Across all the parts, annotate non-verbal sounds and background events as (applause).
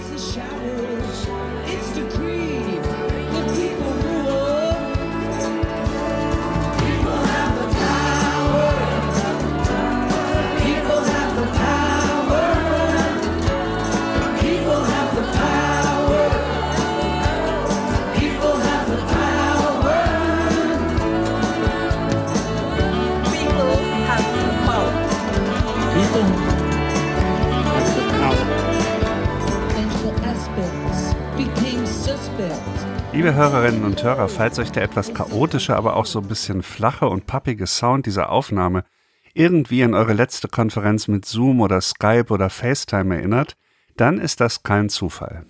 It's the shadows. It's the creed. Hörerinnen und Hörer, falls euch der etwas chaotische, aber auch so ein bisschen flache und pappige Sound dieser Aufnahme irgendwie an eure letzte Konferenz mit Zoom oder Skype oder FaceTime erinnert, dann ist das kein Zufall.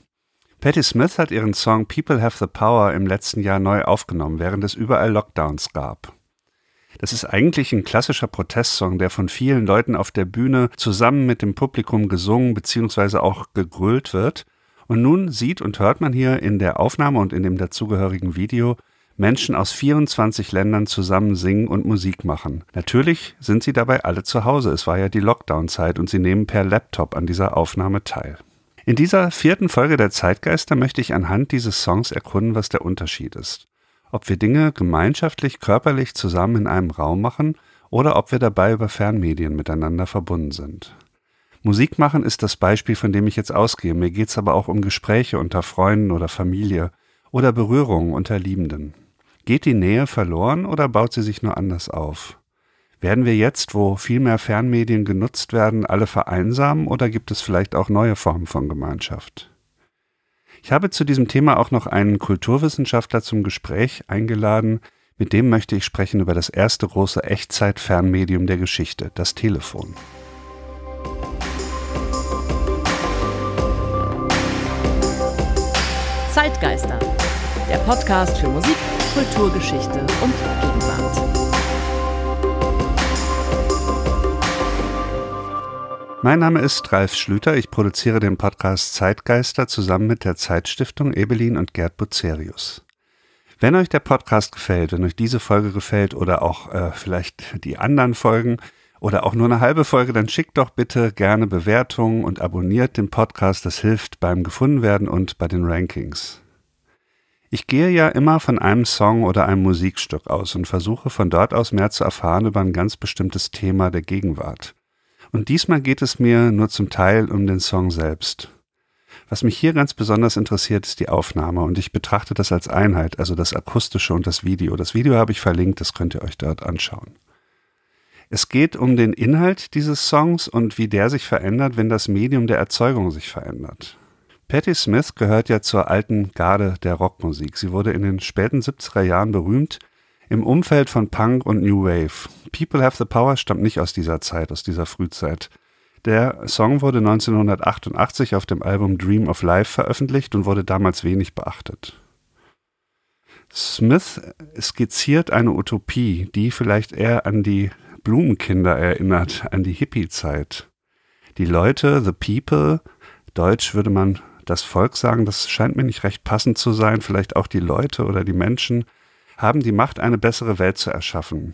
Patti Smith hat ihren Song People Have the Power im letzten Jahr neu aufgenommen, während es überall Lockdowns gab. Das ist eigentlich ein klassischer Protestsong, der von vielen Leuten auf der Bühne zusammen mit dem Publikum gesungen bzw. auch gegrölt wird. Und nun sieht und hört man hier in der Aufnahme und in dem dazugehörigen Video Menschen aus 24 Ländern zusammen singen und Musik machen. Natürlich sind sie dabei alle zu Hause. Es war ja die Lockdown-Zeit und sie nehmen per Laptop an dieser Aufnahme teil. In dieser vierten Folge der Zeitgeister möchte ich anhand dieses Songs erkunden, was der Unterschied ist. Ob wir Dinge gemeinschaftlich, körperlich zusammen in einem Raum machen oder ob wir dabei über Fernmedien miteinander verbunden sind. Musik machen ist das Beispiel, von dem ich jetzt ausgehe. Mir geht's aber auch um Gespräche unter Freunden oder Familie oder Berührungen unter Liebenden. Geht die Nähe verloren oder baut sie sich nur anders auf? Werden wir jetzt, wo viel mehr Fernmedien genutzt werden, alle vereinsamen oder gibt es vielleicht auch neue Formen von Gemeinschaft? Ich habe zu diesem Thema auch noch einen Kulturwissenschaftler zum Gespräch eingeladen. Mit dem möchte ich sprechen über das erste große Echtzeit-Fernmedium der Geschichte, das Telefon. Zeitgeister. Der Podcast für Musik, Kulturgeschichte und Gegenwart. Mein Name ist Ralf Schlüter. Ich produziere den Podcast Zeitgeister zusammen mit der Zeitstiftung Ebelin und Gerd Bucerius. Wenn euch der Podcast gefällt, wenn euch diese Folge gefällt oder auch äh, vielleicht die anderen Folgen oder auch nur eine halbe Folge, dann schickt doch bitte gerne Bewertungen und abonniert den Podcast. Das hilft beim Gefundenwerden und bei den Rankings. Ich gehe ja immer von einem Song oder einem Musikstück aus und versuche von dort aus mehr zu erfahren über ein ganz bestimmtes Thema der Gegenwart. Und diesmal geht es mir nur zum Teil um den Song selbst. Was mich hier ganz besonders interessiert, ist die Aufnahme und ich betrachte das als Einheit, also das akustische und das Video. Das Video habe ich verlinkt, das könnt ihr euch dort anschauen. Es geht um den Inhalt dieses Songs und wie der sich verändert, wenn das Medium der Erzeugung sich verändert. Patti Smith gehört ja zur alten Garde der Rockmusik. Sie wurde in den späten 70er Jahren berühmt im Umfeld von Punk und New Wave. People Have the Power stammt nicht aus dieser Zeit, aus dieser Frühzeit. Der Song wurde 1988 auf dem Album Dream of Life veröffentlicht und wurde damals wenig beachtet. Smith skizziert eine Utopie, die vielleicht eher an die Blumenkinder erinnert, an die Hippie-Zeit. Die Leute, the people, deutsch würde man das Volk sagen, das scheint mir nicht recht passend zu sein, vielleicht auch die Leute oder die Menschen, haben die Macht, eine bessere Welt zu erschaffen.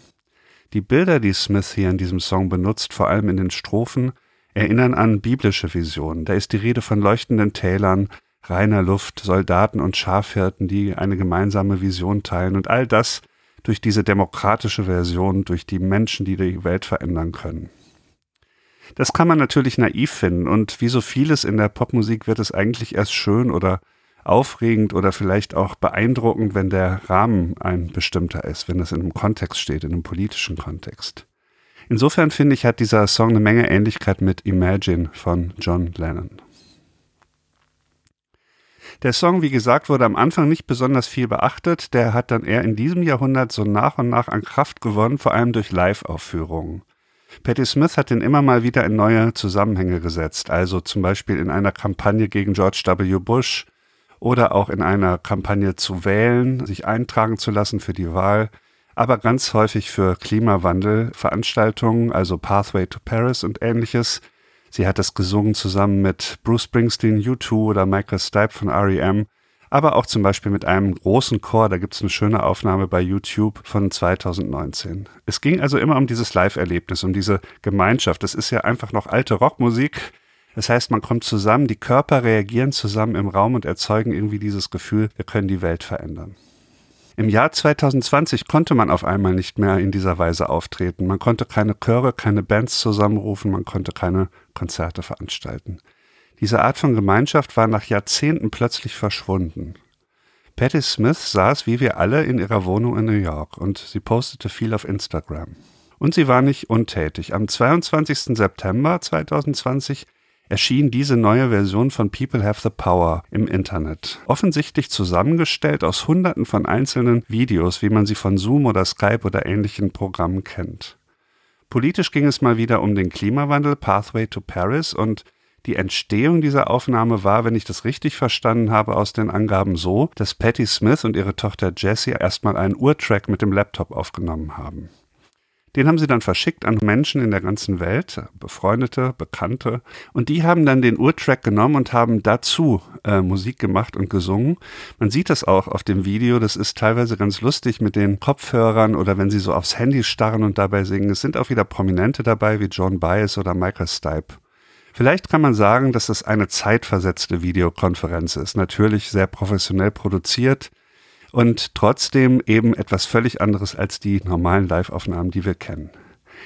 Die Bilder, die Smith hier in diesem Song benutzt, vor allem in den Strophen, erinnern an biblische Visionen. Da ist die Rede von leuchtenden Tälern, reiner Luft, Soldaten und Schafhirten, die eine gemeinsame Vision teilen und all das durch diese demokratische Version, durch die Menschen, die die Welt verändern können. Das kann man natürlich naiv finden und wie so vieles in der Popmusik wird es eigentlich erst schön oder aufregend oder vielleicht auch beeindruckend, wenn der Rahmen ein bestimmter ist, wenn es in einem Kontext steht, in einem politischen Kontext. Insofern finde ich, hat dieser Song eine Menge Ähnlichkeit mit Imagine von John Lennon. Der Song, wie gesagt, wurde am Anfang nicht besonders viel beachtet. Der hat dann eher in diesem Jahrhundert so nach und nach an Kraft gewonnen, vor allem durch Live-Aufführungen. Patti Smith hat ihn immer mal wieder in neue Zusammenhänge gesetzt, also zum Beispiel in einer Kampagne gegen George W. Bush oder auch in einer Kampagne zu wählen, sich eintragen zu lassen für die Wahl, aber ganz häufig für Klimawandel-Veranstaltungen, also Pathway to Paris und ähnliches. Sie hat es gesungen zusammen mit Bruce Springsteen, U2 oder Michael Stipe von REM, aber auch zum Beispiel mit einem großen Chor. Da gibt es eine schöne Aufnahme bei YouTube von 2019. Es ging also immer um dieses Live-Erlebnis, um diese Gemeinschaft. Es ist ja einfach noch alte Rockmusik. Das heißt, man kommt zusammen, die Körper reagieren zusammen im Raum und erzeugen irgendwie dieses Gefühl, wir können die Welt verändern. Im Jahr 2020 konnte man auf einmal nicht mehr in dieser Weise auftreten. Man konnte keine Chöre, keine Bands zusammenrufen, man konnte keine Konzerte veranstalten. Diese Art von Gemeinschaft war nach Jahrzehnten plötzlich verschwunden. Patti Smith saß wie wir alle in ihrer Wohnung in New York und sie postete viel auf Instagram. Und sie war nicht untätig. Am 22. September 2020 erschien diese neue Version von People Have the Power im Internet. Offensichtlich zusammengestellt aus Hunderten von einzelnen Videos, wie man sie von Zoom oder Skype oder ähnlichen Programmen kennt. Politisch ging es mal wieder um den Klimawandel, Pathway to Paris und die Entstehung dieser Aufnahme war, wenn ich das richtig verstanden habe, aus den Angaben so, dass Patti Smith und ihre Tochter Jessie erstmal einen Urtrack mit dem Laptop aufgenommen haben. Den haben sie dann verschickt an Menschen in der ganzen Welt, Befreundete, Bekannte. Und die haben dann den Urtrack genommen und haben dazu äh, Musik gemacht und gesungen. Man sieht das auch auf dem Video. Das ist teilweise ganz lustig mit den Kopfhörern oder wenn sie so aufs Handy starren und dabei singen. Es sind auch wieder Prominente dabei wie John Baez oder Michael Stipe. Vielleicht kann man sagen, dass es eine zeitversetzte Videokonferenz ist. Natürlich sehr professionell produziert und trotzdem eben etwas völlig anderes als die normalen Live-Aufnahmen, die wir kennen.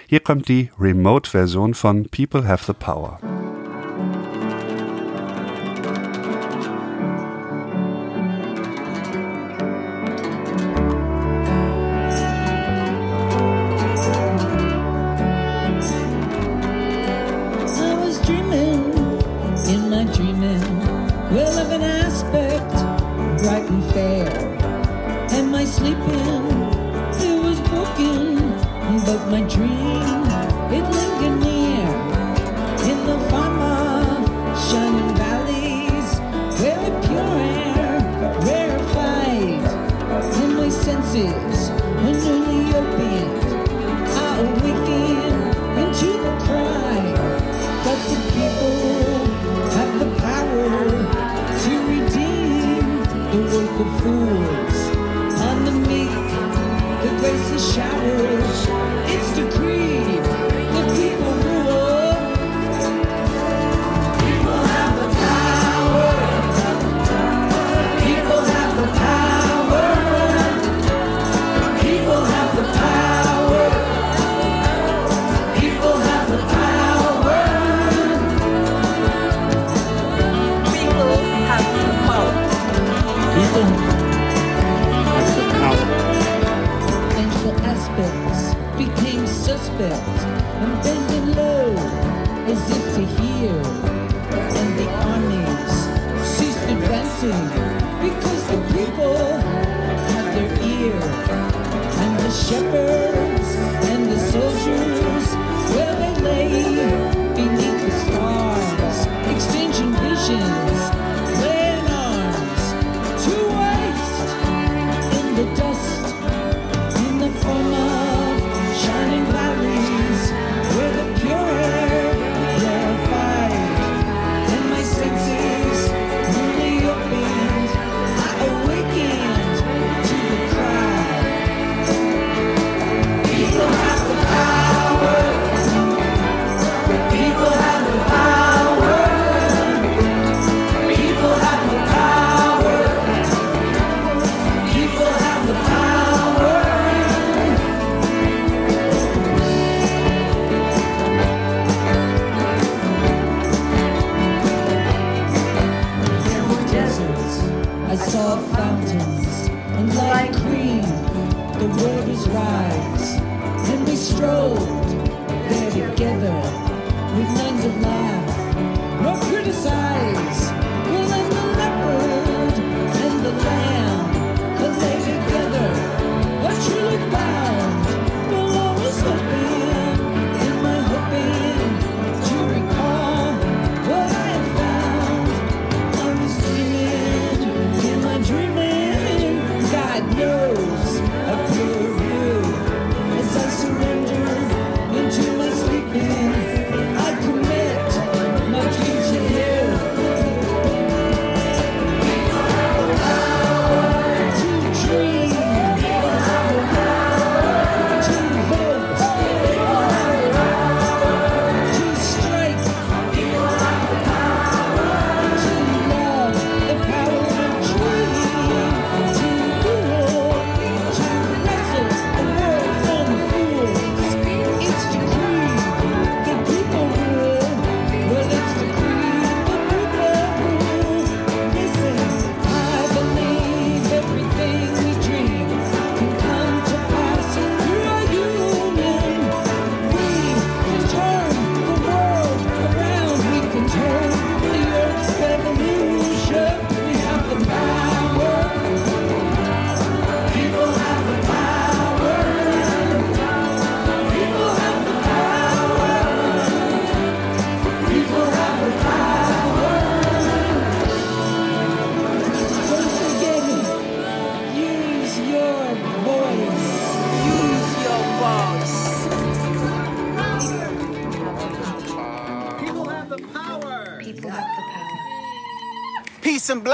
Hier kommt die Remote-Version von People Have the Power.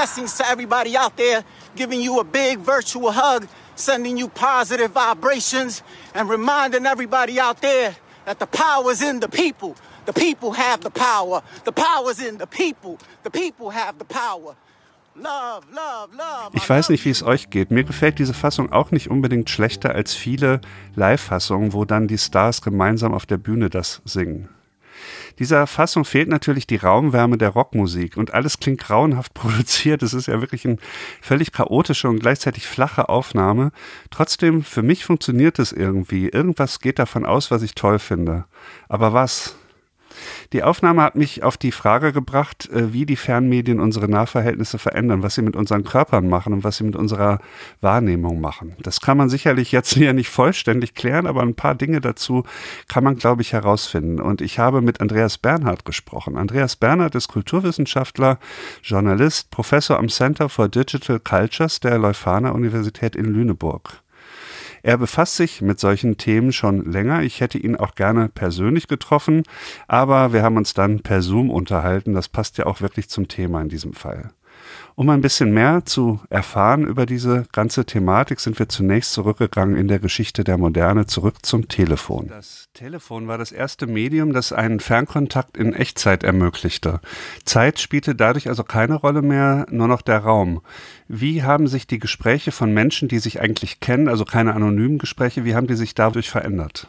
Blessings to everybody out there, giving you a big virtual hug, sending you positive vibrations, and reminding everybody out there that the power is in the people. The people have the power. The power is in the people. The people have the power. Ich weiß nicht, wie es euch geht. Mir gefällt diese Fassung auch nicht unbedingt schlechter als viele Live-Fassungen, wo dann die Stars gemeinsam auf der Bühne das singen. Dieser Fassung fehlt natürlich die Raumwärme der Rockmusik und alles klingt grauenhaft (laughs) produziert. Es ist ja wirklich eine völlig chaotische und gleichzeitig flache Aufnahme. Trotzdem, für mich funktioniert es irgendwie. Irgendwas geht davon aus, was ich toll finde. Aber was? Die Aufnahme hat mich auf die Frage gebracht, äh, wie die Fernmedien unsere Nahverhältnisse verändern, was sie mit unseren Körpern machen und was sie mit unserer Wahrnehmung machen. Das kann man sicherlich jetzt hier nicht vollständig klären, aber ein paar Dinge dazu kann man, glaube ich, herausfinden. Und ich habe mit Andreas Bernhard gesprochen. Andreas Bernhard ist Kulturwissenschaftler, Journalist, Professor am Center for Digital Cultures der Leuphana Universität in Lüneburg. Er befasst sich mit solchen Themen schon länger. Ich hätte ihn auch gerne persönlich getroffen, aber wir haben uns dann per Zoom unterhalten. Das passt ja auch wirklich zum Thema in diesem Fall. Um ein bisschen mehr zu erfahren über diese ganze Thematik, sind wir zunächst zurückgegangen in der Geschichte der Moderne zurück zum Telefon. Das Telefon war das erste Medium, das einen Fernkontakt in Echtzeit ermöglichte. Zeit spielte dadurch also keine Rolle mehr, nur noch der Raum. Wie haben sich die Gespräche von Menschen, die sich eigentlich kennen, also keine anonymen Gespräche, wie haben die sich dadurch verändert?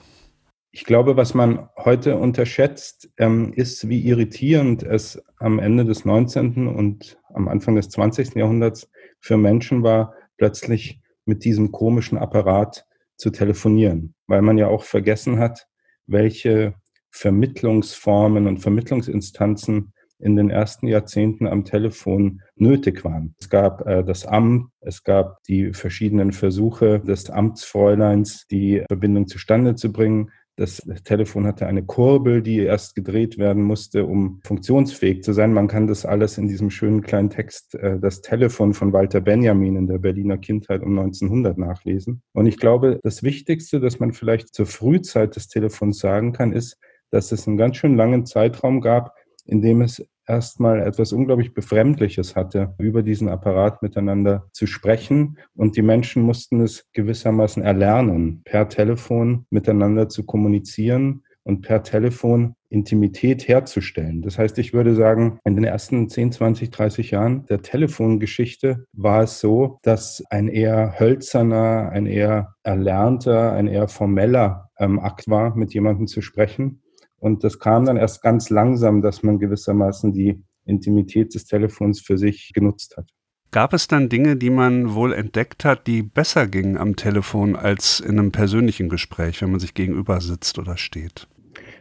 Ich glaube, was man heute unterschätzt, ähm, ist, wie irritierend es am Ende des 19. und am Anfang des 20. Jahrhunderts für Menschen war, plötzlich mit diesem komischen Apparat zu telefonieren, weil man ja auch vergessen hat, welche Vermittlungsformen und Vermittlungsinstanzen in den ersten Jahrzehnten am Telefon nötig waren. Es gab äh, das Amt, es gab die verschiedenen Versuche des Amtsfräuleins, die Verbindung zustande zu bringen. Das Telefon hatte eine Kurbel, die erst gedreht werden musste, um funktionsfähig zu sein. Man kann das alles in diesem schönen kleinen Text, äh, das Telefon von Walter Benjamin in der Berliner Kindheit um 1900 nachlesen. Und ich glaube, das Wichtigste, das man vielleicht zur Frühzeit des Telefons sagen kann, ist, dass es einen ganz schön langen Zeitraum gab, in dem es erstmal etwas unglaublich Befremdliches hatte, über diesen Apparat miteinander zu sprechen. Und die Menschen mussten es gewissermaßen erlernen, per Telefon miteinander zu kommunizieren und per Telefon Intimität herzustellen. Das heißt, ich würde sagen, in den ersten 10, 20, 30 Jahren der Telefongeschichte war es so, dass ein eher hölzerner, ein eher erlernter, ein eher formeller ähm, Akt war, mit jemandem zu sprechen. Und das kam dann erst ganz langsam, dass man gewissermaßen die Intimität des Telefons für sich genutzt hat. Gab es dann Dinge, die man wohl entdeckt hat, die besser gingen am Telefon als in einem persönlichen Gespräch, wenn man sich gegenüber sitzt oder steht?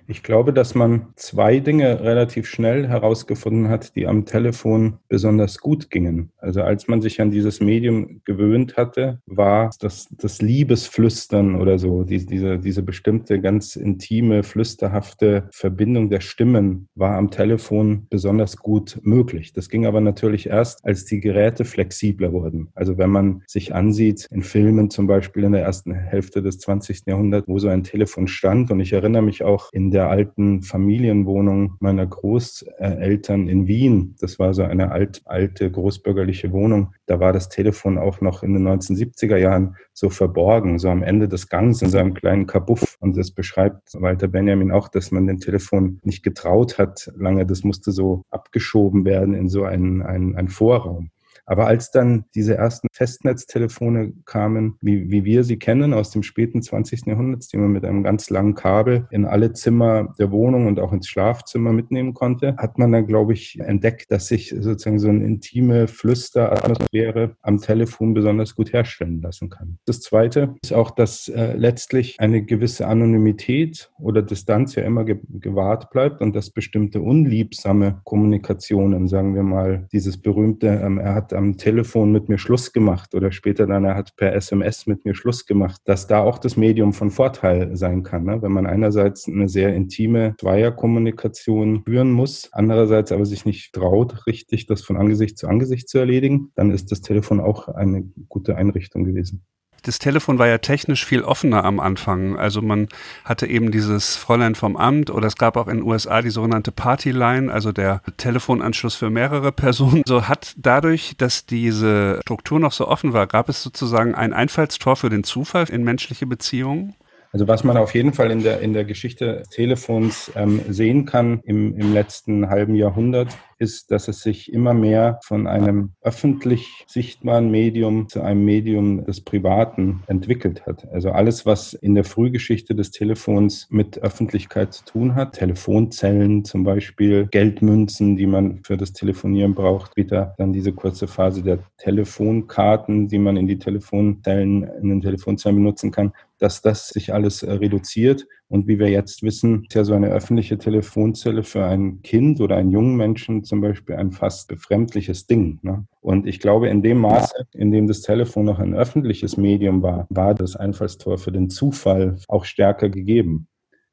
Ich glaube, dass man zwei Dinge relativ schnell herausgefunden hat, die am Telefon besonders gut gingen. Also als man sich an dieses Medium gewöhnt hatte, war das, das Liebesflüstern oder so, die, diese, diese bestimmte ganz intime, flüsterhafte Verbindung der Stimmen war am Telefon besonders gut möglich. Das ging aber natürlich erst, als die Geräte flexibler wurden. Also wenn man sich ansieht, in Filmen zum Beispiel in der ersten Hälfte des 20. Jahrhunderts, wo so ein Telefon stand, und ich erinnere mich auch in der alten Familienwohnung meiner Großeltern in Wien. Das war so eine alt, alte großbürgerliche Wohnung. Da war das Telefon auch noch in den 1970er Jahren so verborgen, so am Ende des Gangs in so einem kleinen Kabuff. Und das beschreibt Walter Benjamin auch, dass man dem Telefon nicht getraut hat lange. Das musste so abgeschoben werden in so einen, einen, einen Vorraum. Aber als dann diese ersten Festnetztelefone kamen, wie, wie wir sie kennen aus dem späten 20. Jahrhundert, die man mit einem ganz langen Kabel in alle Zimmer der Wohnung und auch ins Schlafzimmer mitnehmen konnte, hat man dann, glaube ich, entdeckt, dass sich sozusagen so eine intime Flüsteratmosphäre am Telefon besonders gut herstellen lassen kann. Das Zweite ist auch, dass äh, letztlich eine gewisse Anonymität oder Distanz ja immer ge gewahrt bleibt und dass bestimmte unliebsame Kommunikationen, sagen wir mal, dieses berühmte, ähm, er hat am Telefon mit mir Schluss gemacht oder später dann, er hat per SMS mit mir Schluss gemacht, dass da auch das Medium von Vorteil sein kann. Ne? Wenn man einerseits eine sehr intime Zweierkommunikation führen muss, andererseits aber sich nicht traut, richtig das von Angesicht zu Angesicht zu erledigen, dann ist das Telefon auch eine gute Einrichtung gewesen. Das Telefon war ja technisch viel offener am Anfang. Also man hatte eben dieses Fräulein vom Amt oder es gab auch in den USA die sogenannte Partyline, also der Telefonanschluss für mehrere Personen. So hat dadurch, dass diese Struktur noch so offen war, gab es sozusagen ein Einfallstor für den Zufall in menschliche Beziehungen? Also was man auf jeden Fall in der, in der Geschichte Telefons ähm, sehen kann im, im letzten halben Jahrhundert, ist, dass es sich immer mehr von einem öffentlich sichtbaren Medium zu einem Medium des Privaten entwickelt hat. Also alles, was in der Frühgeschichte des Telefons mit Öffentlichkeit zu tun hat, Telefonzellen zum Beispiel, Geldmünzen, die man für das Telefonieren braucht, später dann diese kurze Phase der Telefonkarten, die man in die Telefonzellen, in den Telefonzellen benutzen kann dass das sich alles äh, reduziert. Und wie wir jetzt wissen, ist ja so eine öffentliche Telefonzelle für ein Kind oder einen jungen Menschen zum Beispiel ein fast befremdliches Ding. Ne? Und ich glaube, in dem Maße, in dem das Telefon noch ein öffentliches Medium war, war das Einfallstor für den Zufall auch stärker gegeben.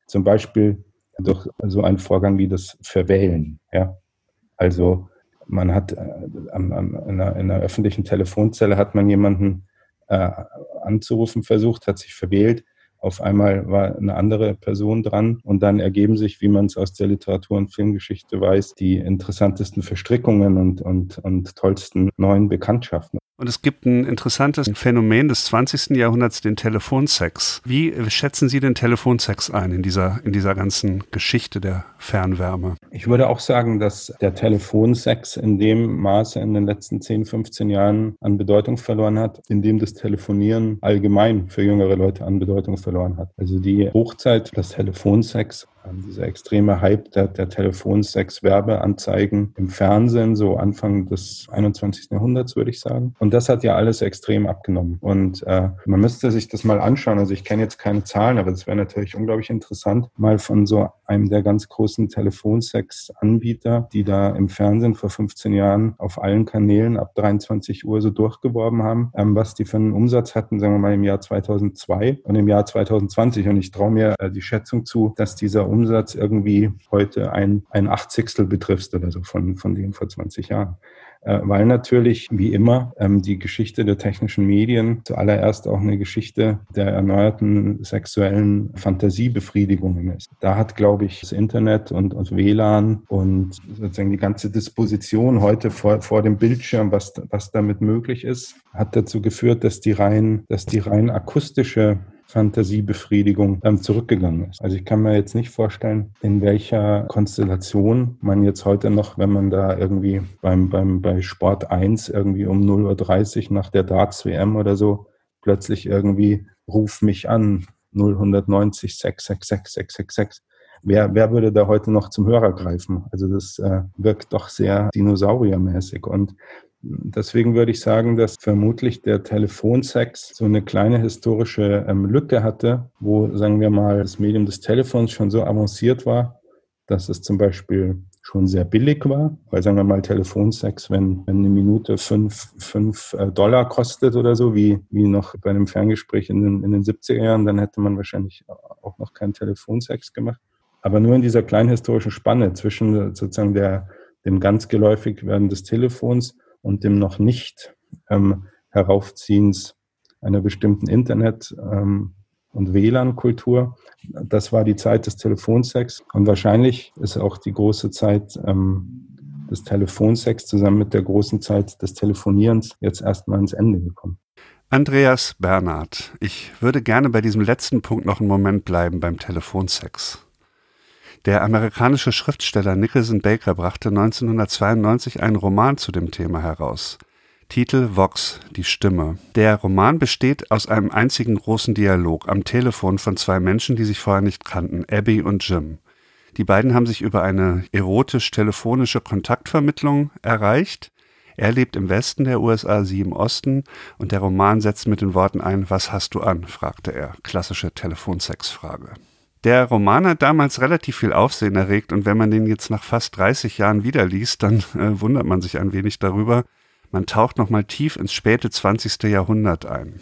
Zum Beispiel durch so einen Vorgang wie das Verwählen. Ja? Also man hat äh, in, einer, in einer öffentlichen Telefonzelle hat man jemanden äh, anzurufen versucht, hat sich verwählt. Auf einmal war eine andere Person dran und dann ergeben sich, wie man es aus der Literatur- und Filmgeschichte weiß, die interessantesten Verstrickungen und, und, und tollsten neuen Bekanntschaften. Und es gibt ein interessantes Phänomen des 20. Jahrhunderts, den Telefonsex. Wie schätzen Sie den Telefonsex ein in dieser, in dieser ganzen Geschichte der Fernwärme? Ich würde auch sagen, dass der Telefonsex in dem Maße in den letzten 10, 15 Jahren an Bedeutung verloren hat, in dem das Telefonieren allgemein für jüngere Leute an Bedeutung verloren hat. Also die Hochzeit des Telefonsex dieser extreme Hype der, der Telefonsex-Werbeanzeigen im Fernsehen, so Anfang des 21. Jahrhunderts, würde ich sagen. Und das hat ja alles extrem abgenommen. Und äh, man müsste sich das mal anschauen. Also ich kenne jetzt keine Zahlen, aber es wäre natürlich unglaublich interessant, mal von so einem der ganz großen Telefonsex-Anbieter, die da im Fernsehen vor 15 Jahren auf allen Kanälen ab 23 Uhr so durchgeworben haben, ähm, was die für einen Umsatz hatten, sagen wir mal im Jahr 2002 und im Jahr 2020. Und ich traue mir äh, die Schätzung zu, dass dieser Umsatz irgendwie heute ein, ein Achtzigstel betrifft oder so von, von dem vor 20 Jahren. Äh, weil natürlich, wie immer, ähm, die Geschichte der technischen Medien zuallererst auch eine Geschichte der erneuerten sexuellen Fantasiebefriedigungen ist. Da hat, glaube ich, das Internet und, und WLAN und sozusagen die ganze Disposition heute vor, vor dem Bildschirm, was, was damit möglich ist, hat dazu geführt, dass die rein, dass die rein akustische Fantasiebefriedigung ähm, zurückgegangen ist. Also ich kann mir jetzt nicht vorstellen, in welcher Konstellation man jetzt heute noch, wenn man da irgendwie beim, beim, bei Sport 1 irgendwie um 0.30 Uhr nach der Darts WM oder so plötzlich irgendwie ruf mich an 0190 666 666. Wer, wer würde da heute noch zum Hörer greifen? Also das äh, wirkt doch sehr dinosauriermäßig. Und Deswegen würde ich sagen, dass vermutlich der Telefonsex so eine kleine historische ähm, Lücke hatte, wo, sagen wir mal, das Medium des Telefons schon so avanciert war, dass es zum Beispiel schon sehr billig war, weil sagen wir mal Telefonsex, wenn, wenn eine Minute fünf, fünf äh, Dollar kostet oder so, wie, wie noch bei einem Ferngespräch in den, in den 70er Jahren, dann hätte man wahrscheinlich auch noch keinen Telefonsex gemacht. Aber nur in dieser kleinen historischen Spanne zwischen sozusagen der, dem ganz geläufig werden des Telefons und dem noch nicht ähm, Heraufziehens einer bestimmten Internet- ähm, und WLAN-Kultur. Das war die Zeit des Telefonsex und wahrscheinlich ist auch die große Zeit ähm, des Telefonsex zusammen mit der großen Zeit des Telefonierens jetzt erstmal ins Ende gekommen. Andreas Bernhard, ich würde gerne bei diesem letzten Punkt noch einen Moment bleiben beim Telefonsex. Der amerikanische Schriftsteller Nicholson Baker brachte 1992 einen Roman zu dem Thema heraus. Titel Vox, die Stimme. Der Roman besteht aus einem einzigen großen Dialog am Telefon von zwei Menschen, die sich vorher nicht kannten, Abby und Jim. Die beiden haben sich über eine erotisch-telefonische Kontaktvermittlung erreicht. Er lebt im Westen der USA, sie im Osten, und der Roman setzt mit den Worten ein, was hast du an? fragte er. Klassische Telefonsexfrage. Der Roman hat damals relativ viel Aufsehen erregt und wenn man den jetzt nach fast 30 Jahren wieder liest, dann äh, wundert man sich ein wenig darüber. Man taucht nochmal tief ins späte 20. Jahrhundert ein.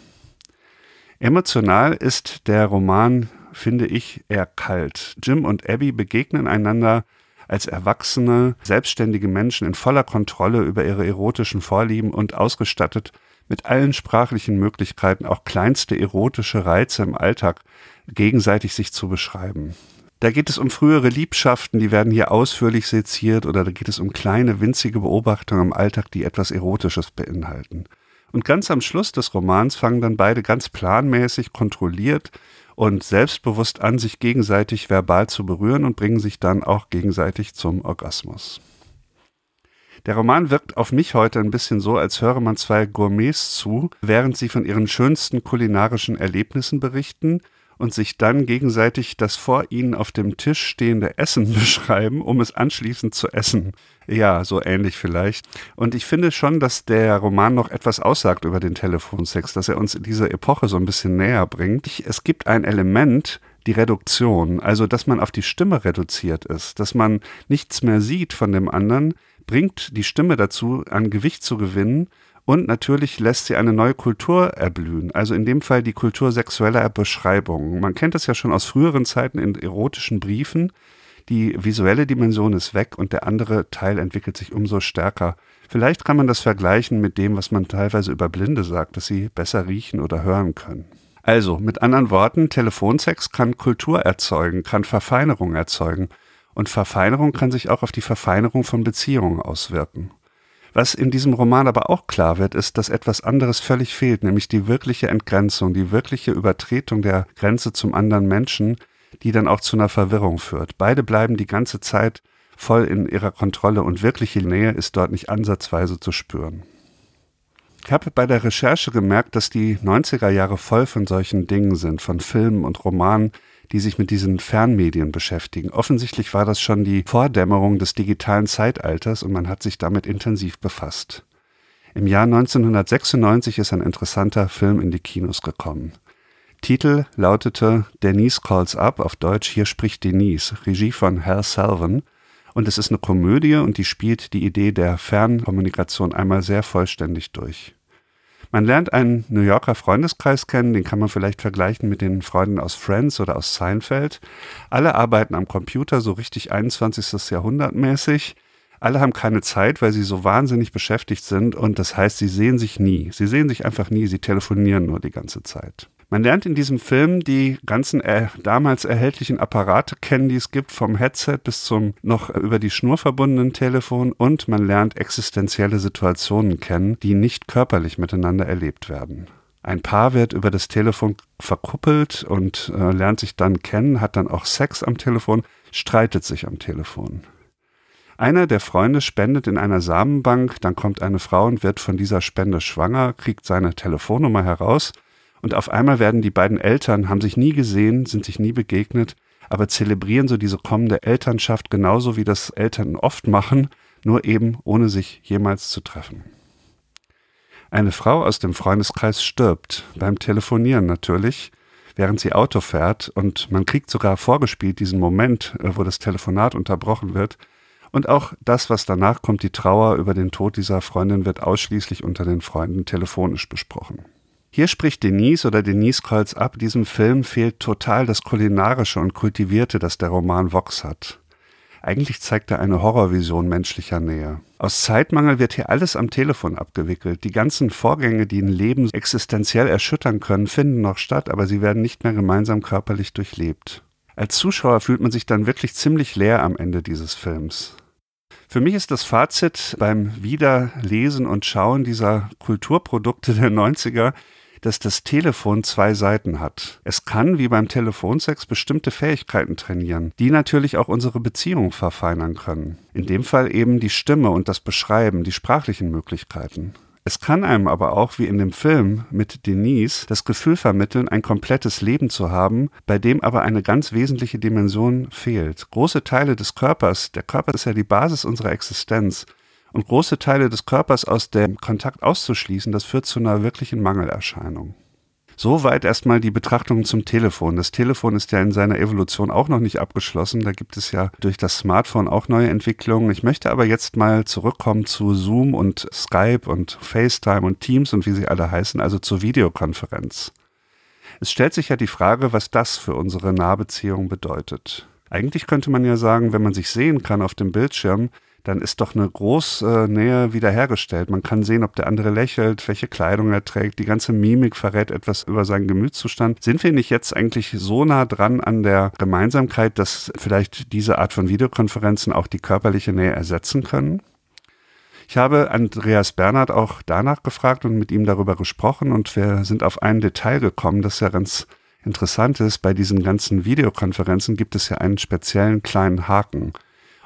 Emotional ist der Roman, finde ich, eher kalt. Jim und Abby begegnen einander als erwachsene, selbstständige Menschen in voller Kontrolle über ihre erotischen Vorlieben und ausgestattet mit allen sprachlichen Möglichkeiten, auch kleinste erotische Reize im Alltag gegenseitig sich zu beschreiben. Da geht es um frühere Liebschaften, die werden hier ausführlich seziert, oder da geht es um kleine, winzige Beobachtungen im Alltag, die etwas Erotisches beinhalten. Und ganz am Schluss des Romans fangen dann beide ganz planmäßig, kontrolliert und selbstbewusst an, sich gegenseitig verbal zu berühren und bringen sich dann auch gegenseitig zum Orgasmus. Der Roman wirkt auf mich heute ein bisschen so, als höre man zwei Gourmets zu, während sie von ihren schönsten kulinarischen Erlebnissen berichten und sich dann gegenseitig das vor ihnen auf dem Tisch stehende Essen (laughs) beschreiben, um es anschließend zu essen. Ja, so ähnlich vielleicht. Und ich finde schon, dass der Roman noch etwas aussagt über den Telefonsex, dass er uns in diese Epoche so ein bisschen näher bringt. Es gibt ein Element, die Reduktion, also dass man auf die Stimme reduziert ist, dass man nichts mehr sieht von dem anderen, bringt die Stimme dazu, an Gewicht zu gewinnen und natürlich lässt sie eine neue Kultur erblühen, also in dem Fall die Kultur sexueller Beschreibungen. Man kennt das ja schon aus früheren Zeiten in erotischen Briefen. Die visuelle Dimension ist weg und der andere Teil entwickelt sich umso stärker. Vielleicht kann man das vergleichen mit dem, was man teilweise über Blinde sagt, dass sie besser riechen oder hören können. Also, mit anderen Worten, Telefonsex kann Kultur erzeugen, kann Verfeinerung erzeugen. Und Verfeinerung kann sich auch auf die Verfeinerung von Beziehungen auswirken. Was in diesem Roman aber auch klar wird, ist, dass etwas anderes völlig fehlt, nämlich die wirkliche Entgrenzung, die wirkliche Übertretung der Grenze zum anderen Menschen, die dann auch zu einer Verwirrung führt. Beide bleiben die ganze Zeit voll in ihrer Kontrolle und wirkliche Nähe ist dort nicht ansatzweise zu spüren. Ich habe bei der Recherche gemerkt, dass die 90er Jahre voll von solchen Dingen sind, von Filmen und Romanen, die sich mit diesen Fernmedien beschäftigen. Offensichtlich war das schon die Vordämmerung des digitalen Zeitalters und man hat sich damit intensiv befasst. Im Jahr 1996 ist ein interessanter Film in die Kinos gekommen. Titel lautete Denise Calls Up, auf Deutsch Hier spricht Denise, Regie von Hal Salvan. Und es ist eine Komödie und die spielt die Idee der Fernkommunikation einmal sehr vollständig durch. Man lernt einen New Yorker Freundeskreis kennen, den kann man vielleicht vergleichen mit den Freunden aus Friends oder aus Seinfeld. Alle arbeiten am Computer, so richtig 21. Jahrhundert mäßig. Alle haben keine Zeit, weil sie so wahnsinnig beschäftigt sind und das heißt, sie sehen sich nie. Sie sehen sich einfach nie, sie telefonieren nur die ganze Zeit. Man lernt in diesem Film die ganzen äh, damals erhältlichen Apparate kennen, die es gibt, vom Headset bis zum noch über die Schnur verbundenen Telefon und man lernt existenzielle Situationen kennen, die nicht körperlich miteinander erlebt werden. Ein Paar wird über das Telefon verkuppelt und äh, lernt sich dann kennen, hat dann auch Sex am Telefon, streitet sich am Telefon. Einer der Freunde spendet in einer Samenbank, dann kommt eine Frau und wird von dieser Spende schwanger, kriegt seine Telefonnummer heraus und auf einmal werden die beiden Eltern, haben sich nie gesehen, sind sich nie begegnet, aber zelebrieren so diese kommende Elternschaft genauso wie das Eltern oft machen, nur eben ohne sich jemals zu treffen. Eine Frau aus dem Freundeskreis stirbt, beim Telefonieren natürlich, während sie Auto fährt und man kriegt sogar vorgespielt diesen Moment, äh, wo das Telefonat unterbrochen wird. Und auch das, was danach kommt, die Trauer über den Tod dieser Freundin, wird ausschließlich unter den Freunden telefonisch besprochen. Hier spricht Denise oder Denise Kreuz ab, diesem Film fehlt total das Kulinarische und Kultivierte, das der Roman Vox hat. Eigentlich zeigt er eine Horrorvision menschlicher Nähe. Aus Zeitmangel wird hier alles am Telefon abgewickelt. Die ganzen Vorgänge, die ein Leben existenziell erschüttern können, finden noch statt, aber sie werden nicht mehr gemeinsam körperlich durchlebt. Als Zuschauer fühlt man sich dann wirklich ziemlich leer am Ende dieses Films. Für mich ist das Fazit beim Wiederlesen und Schauen dieser Kulturprodukte der 90er, dass das Telefon zwei Seiten hat. Es kann, wie beim Telefonsex, bestimmte Fähigkeiten trainieren, die natürlich auch unsere Beziehung verfeinern können. In dem Fall eben die Stimme und das Beschreiben, die sprachlichen Möglichkeiten. Es kann einem aber auch, wie in dem Film mit Denise, das Gefühl vermitteln, ein komplettes Leben zu haben, bei dem aber eine ganz wesentliche Dimension fehlt. Große Teile des Körpers, der Körper ist ja die Basis unserer Existenz, und große Teile des Körpers aus dem Kontakt auszuschließen, das führt zu einer wirklichen Mangelerscheinung. Soweit erstmal die Betrachtung zum Telefon. Das Telefon ist ja in seiner Evolution auch noch nicht abgeschlossen. Da gibt es ja durch das Smartphone auch neue Entwicklungen. Ich möchte aber jetzt mal zurückkommen zu Zoom und Skype und FaceTime und Teams und wie sie alle heißen, also zur Videokonferenz. Es stellt sich ja die Frage, was das für unsere Nahbeziehung bedeutet. Eigentlich könnte man ja sagen, wenn man sich sehen kann auf dem Bildschirm, dann ist doch eine große Nähe wiederhergestellt. Man kann sehen, ob der andere lächelt, welche Kleidung er trägt. Die ganze Mimik verrät etwas über seinen Gemütszustand. Sind wir nicht jetzt eigentlich so nah dran an der Gemeinsamkeit, dass vielleicht diese Art von Videokonferenzen auch die körperliche Nähe ersetzen können? Ich habe Andreas Bernhard auch danach gefragt und mit ihm darüber gesprochen und wir sind auf ein Detail gekommen, das ja ganz interessant ist. Bei diesen ganzen Videokonferenzen gibt es ja einen speziellen kleinen Haken.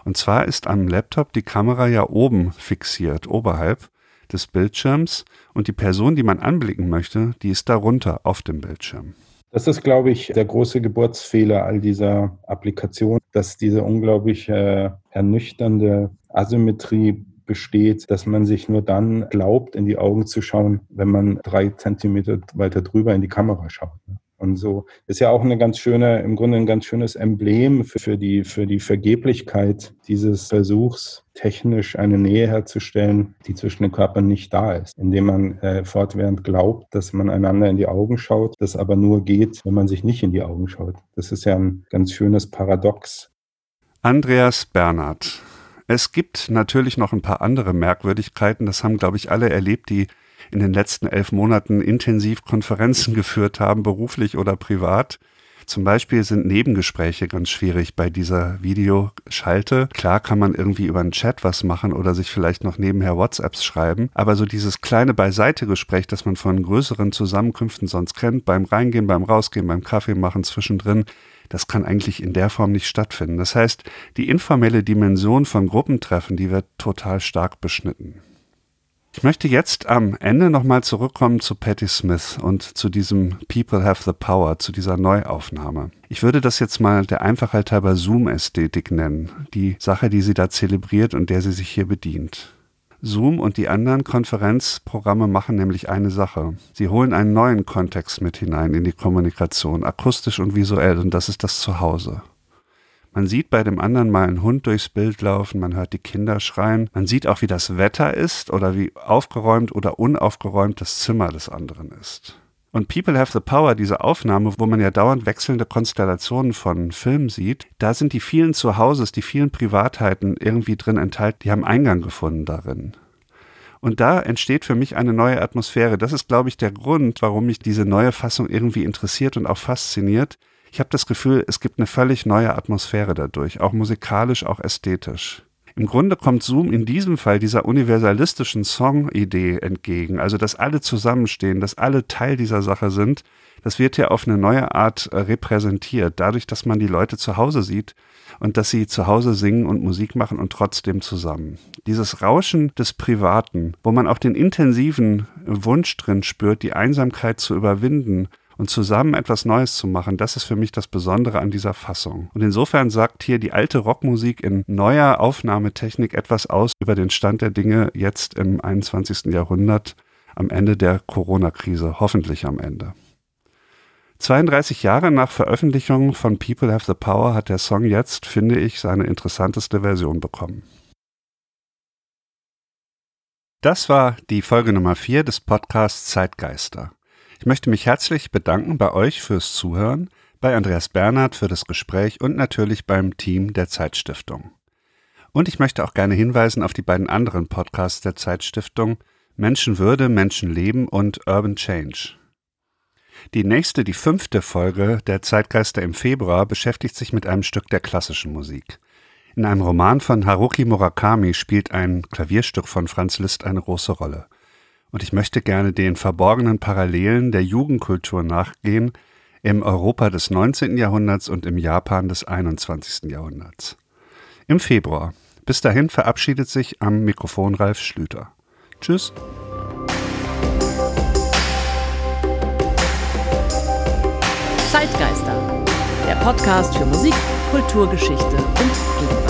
Und zwar ist am Laptop die Kamera ja oben fixiert, oberhalb des Bildschirms und die Person, die man anblicken möchte, die ist darunter auf dem Bildschirm. Das ist, glaube ich, der große Geburtsfehler all dieser Applikationen, dass diese unglaublich äh, ernüchternde Asymmetrie besteht, dass man sich nur dann glaubt, in die Augen zu schauen, wenn man drei Zentimeter weiter drüber in die Kamera schaut. Ne? Und so ist ja auch eine ganz schöne, im Grunde ein ganz schönes Emblem für, für, die, für die Vergeblichkeit dieses Versuchs, technisch eine Nähe herzustellen, die zwischen den Körpern nicht da ist, indem man äh, fortwährend glaubt, dass man einander in die Augen schaut, das aber nur geht, wenn man sich nicht in die Augen schaut. Das ist ja ein ganz schönes Paradox. Andreas Bernhard. Es gibt natürlich noch ein paar andere Merkwürdigkeiten, das haben, glaube ich, alle erlebt, die in den letzten elf Monaten intensiv Konferenzen geführt haben, beruflich oder privat. Zum Beispiel sind Nebengespräche ganz schwierig bei dieser Videoschalte. Klar kann man irgendwie über einen Chat was machen oder sich vielleicht noch nebenher WhatsApps schreiben, aber so dieses kleine Beiseitegespräch, das man von größeren Zusammenkünften sonst kennt, beim Reingehen, beim Rausgehen, beim Kaffee machen zwischendrin, das kann eigentlich in der Form nicht stattfinden. Das heißt, die informelle Dimension von Gruppentreffen, die wird total stark beschnitten. Ich möchte jetzt am Ende nochmal zurückkommen zu Patti Smith und zu diesem People Have the Power, zu dieser Neuaufnahme. Ich würde das jetzt mal der Einfachheit halber Zoom-Ästhetik nennen, die Sache, die sie da zelebriert und der sie sich hier bedient. Zoom und die anderen Konferenzprogramme machen nämlich eine Sache. Sie holen einen neuen Kontext mit hinein in die Kommunikation, akustisch und visuell, und das ist das Zuhause. Man sieht bei dem anderen mal einen Hund durchs Bild laufen, man hört die Kinder schreien, man sieht auch, wie das Wetter ist oder wie aufgeräumt oder unaufgeräumt das Zimmer des anderen ist. Und People Have the Power, diese Aufnahme, wo man ja dauernd wechselnde Konstellationen von Filmen sieht, da sind die vielen Zuhauses, die vielen Privatheiten irgendwie drin enthalten, die haben Eingang gefunden darin. Und da entsteht für mich eine neue Atmosphäre. Das ist, glaube ich, der Grund, warum mich diese neue Fassung irgendwie interessiert und auch fasziniert, ich habe das Gefühl, es gibt eine völlig neue Atmosphäre dadurch, auch musikalisch, auch ästhetisch. Im Grunde kommt Zoom in diesem Fall dieser universalistischen Song-Idee entgegen, also dass alle zusammenstehen, dass alle Teil dieser Sache sind. Das wird hier auf eine neue Art äh, repräsentiert, dadurch, dass man die Leute zu Hause sieht und dass sie zu Hause singen und Musik machen und trotzdem zusammen. Dieses Rauschen des Privaten, wo man auch den intensiven Wunsch drin spürt, die Einsamkeit zu überwinden und zusammen etwas Neues zu machen, das ist für mich das Besondere an dieser Fassung. Und insofern sagt hier die alte Rockmusik in neuer Aufnahmetechnik etwas aus über den Stand der Dinge jetzt im 21. Jahrhundert, am Ende der Corona-Krise, hoffentlich am Ende. 32 Jahre nach Veröffentlichung von People Have the Power hat der Song jetzt, finde ich, seine interessanteste Version bekommen. Das war die Folge Nummer 4 des Podcasts Zeitgeister. Ich möchte mich herzlich bedanken bei euch fürs Zuhören, bei Andreas Bernhard für das Gespräch und natürlich beim Team der Zeitstiftung. Und ich möchte auch gerne hinweisen auf die beiden anderen Podcasts der Zeitstiftung Menschenwürde, Menschenleben und Urban Change. Die nächste, die fünfte Folge der Zeitgeister im Februar beschäftigt sich mit einem Stück der klassischen Musik. In einem Roman von Haruki Murakami spielt ein Klavierstück von Franz Liszt eine große Rolle und ich möchte gerne den verborgenen Parallelen der Jugendkultur nachgehen im Europa des 19. Jahrhunderts und im Japan des 21. Jahrhunderts. Im Februar. Bis dahin verabschiedet sich am Mikrofon Ralf Schlüter. Tschüss. Zeitgeister, der Podcast für Musik, Kulturgeschichte und Gegenwart.